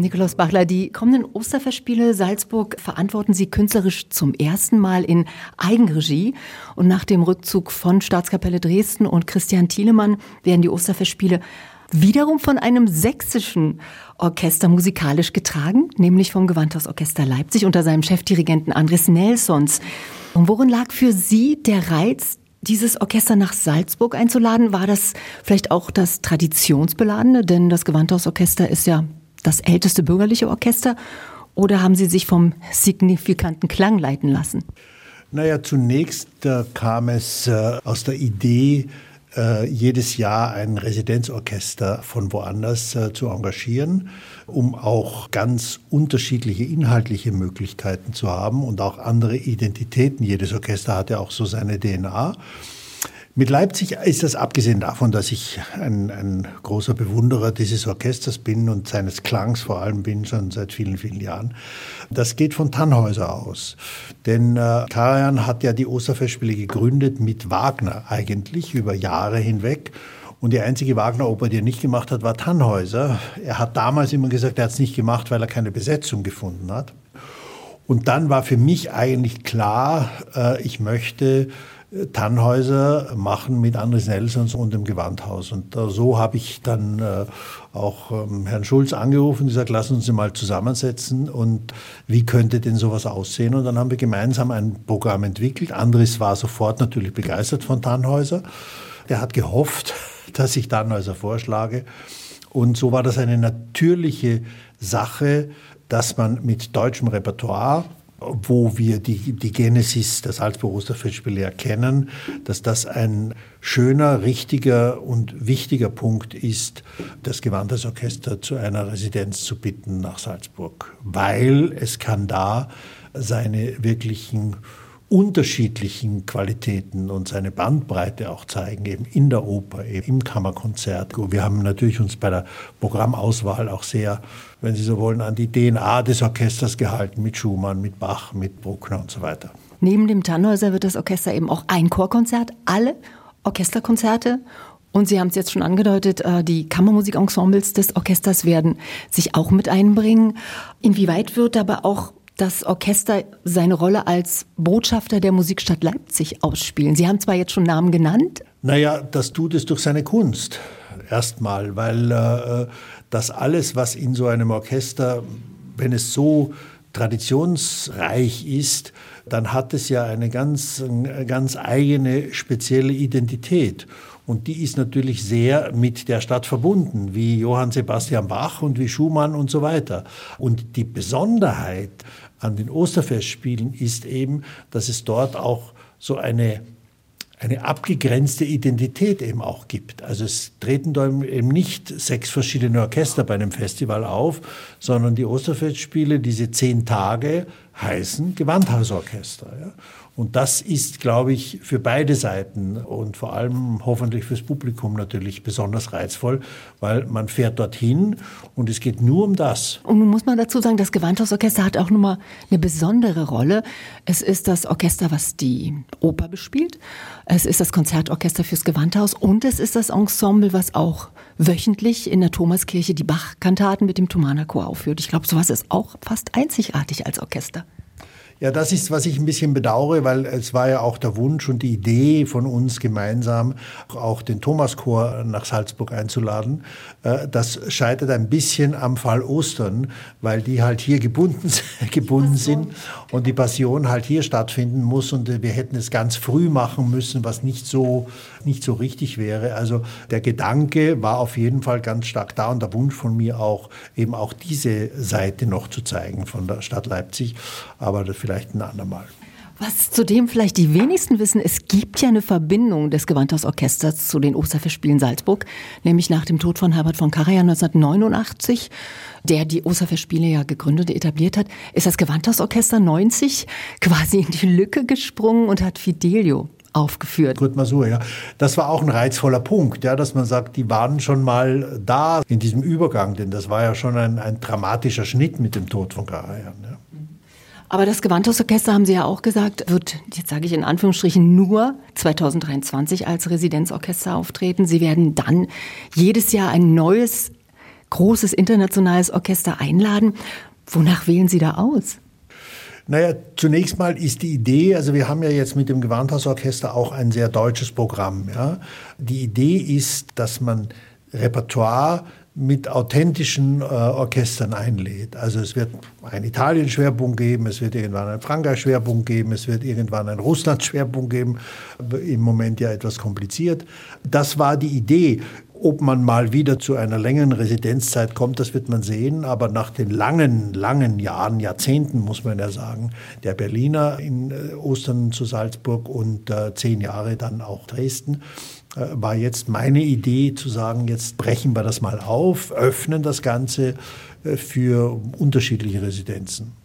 Nikolaus Bachler, die kommenden Osterfestspiele Salzburg verantworten Sie künstlerisch zum ersten Mal in Eigenregie. Und nach dem Rückzug von Staatskapelle Dresden und Christian Thielemann werden die Osterfestspiele wiederum von einem sächsischen Orchester musikalisch getragen, nämlich vom Gewandhausorchester Leipzig unter seinem Chefdirigenten Andres Nelsons. Und worin lag für Sie der Reiz, dieses Orchester nach Salzburg einzuladen? War das vielleicht auch das Traditionsbeladene? Denn das Gewandhausorchester ist ja das älteste bürgerliche Orchester. Oder haben Sie sich vom signifikanten Klang leiten lassen? Naja, zunächst äh, kam es äh, aus der Idee, äh, jedes Jahr ein Residenzorchester von woanders äh, zu engagieren, um auch ganz unterschiedliche inhaltliche Möglichkeiten zu haben und auch andere Identitäten. Jedes Orchester hat ja auch so seine DNA. Mit Leipzig ist das abgesehen davon, dass ich ein, ein, großer Bewunderer dieses Orchesters bin und seines Klangs vor allem bin, schon seit vielen, vielen Jahren. Das geht von Tannhäuser aus. Denn äh, Karajan hat ja die Osterfestspiele gegründet mit Wagner eigentlich über Jahre hinweg. Und die einzige Wagner-Oper, die er nicht gemacht hat, war Tannhäuser. Er hat damals immer gesagt, er hat es nicht gemacht, weil er keine Besetzung gefunden hat. Und dann war für mich eigentlich klar, äh, ich möchte Tannhäuser machen mit Andres Nelsons und dem Gewandhaus. Und äh, so habe ich dann äh, auch ähm, Herrn Schulz angerufen und gesagt, lassen uns mal zusammensetzen und wie könnte denn sowas aussehen? Und dann haben wir gemeinsam ein Programm entwickelt. Andres war sofort natürlich begeistert von Tannhäuser. Der hat gehofft, dass ich Tannhäuser vorschlage. Und so war das eine natürliche Sache, dass man mit deutschem Repertoire wo wir die, die Genesis der Salzburg Osterfestspiele erkennen, dass das ein schöner, richtiger und wichtiger Punkt ist, das Gewandhausorchester zu einer Residenz zu bitten nach Salzburg, weil es kann da seine wirklichen unterschiedlichen Qualitäten und seine Bandbreite auch zeigen, eben in der Oper, eben im Kammerkonzert. Wir haben natürlich uns bei der Programmauswahl auch sehr, wenn Sie so wollen, an die DNA des Orchesters gehalten, mit Schumann, mit Bach, mit Bruckner und so weiter. Neben dem Tannhäuser wird das Orchester eben auch ein Chorkonzert, alle Orchesterkonzerte und Sie haben es jetzt schon angedeutet, äh, die Kammermusikensembles des Orchesters werden sich auch mit einbringen. Inwieweit wird aber auch das Orchester seine Rolle als Botschafter der Musikstadt Leipzig ausspielen? Sie haben zwar jetzt schon Namen genannt. Naja, das tut es durch seine Kunst. Erstmal, weil äh, das alles, was in so einem Orchester, wenn es so traditionsreich ist, dann hat es ja eine ganz, ganz eigene, spezielle Identität. Und die ist natürlich sehr mit der Stadt verbunden, wie Johann Sebastian Bach und wie Schumann und so weiter. Und die Besonderheit an den Osterfestspielen ist eben, dass es dort auch so eine eine abgegrenzte Identität eben auch gibt. Also es treten da eben nicht sechs verschiedene Orchester bei einem Festival auf, sondern die Osterfestspiele, diese zehn Tage, heißen Gewandhausorchester. Ja? Und das ist, glaube ich, für beide Seiten und vor allem hoffentlich fürs Publikum natürlich besonders reizvoll, weil man fährt dorthin und es geht nur um das. Und nun muss man dazu sagen, das Gewandhausorchester hat auch nochmal eine besondere Rolle. Es ist das Orchester, was die Oper bespielt. Es ist das Konzertorchester fürs Gewandhaus und es ist das Ensemble, was auch wöchentlich in der Thomaskirche die Bach-Kantaten mit dem Thomanerchor aufführt. Ich glaube, sowas ist auch fast einzigartig als Orchester. Ja, das ist, was ich ein bisschen bedauere, weil es war ja auch der Wunsch und die Idee von uns gemeinsam, auch den Thomaschor nach Salzburg einzuladen. Äh, das scheitert ein bisschen am Fall Ostern, weil die halt hier gebunden, gebunden sind und die Passion halt hier stattfinden muss und wir hätten es ganz früh machen müssen, was nicht so, nicht so richtig wäre. Also der Gedanke war auf jeden Fall ganz stark da und der Wunsch von mir auch, eben auch diese Seite noch zu zeigen von der Stadt Leipzig. Aber das vielleicht ein andermal. Was zudem vielleicht die wenigsten wissen, es gibt ja eine Verbindung des Gewandhausorchesters zu den Osterfestspielen Salzburg, nämlich nach dem Tod von Herbert von Karajan 1989, der die Osterfestspiele ja gegründet und etabliert hat, ist das Gewandhausorchester 90 quasi in die Lücke gesprungen und hat Fidelio aufgeführt. Masur, ja. Das war auch ein reizvoller Punkt, ja, dass man sagt, die waren schon mal da in diesem Übergang, denn das war ja schon ein, ein dramatischer Schnitt mit dem Tod von Karajan. Ja. Aber das Gewandhausorchester, haben Sie ja auch gesagt, wird, jetzt sage ich in Anführungsstrichen, nur 2023 als Residenzorchester auftreten. Sie werden dann jedes Jahr ein neues großes internationales Orchester einladen. Wonach wählen Sie da aus? Naja, zunächst mal ist die Idee, also wir haben ja jetzt mit dem Gewandhausorchester auch ein sehr deutsches Programm. Ja. Die Idee ist, dass man Repertoire mit authentischen äh, Orchestern einlädt. Also es wird einen Italien-Schwerpunkt geben, es wird irgendwann einen Frankreich-Schwerpunkt geben, es wird irgendwann einen Russland-Schwerpunkt geben. Im Moment ja etwas kompliziert. Das war die Idee. Ob man mal wieder zu einer längeren Residenzzeit kommt, das wird man sehen. Aber nach den langen, langen Jahren, Jahrzehnten, muss man ja sagen, der Berliner in äh, Ostern zu Salzburg und äh, zehn Jahre dann auch Dresden, äh, war jetzt meine Idee zu sagen, jetzt brechen wir das mal auf, öffnen das Ganze äh, für unterschiedliche Residenzen.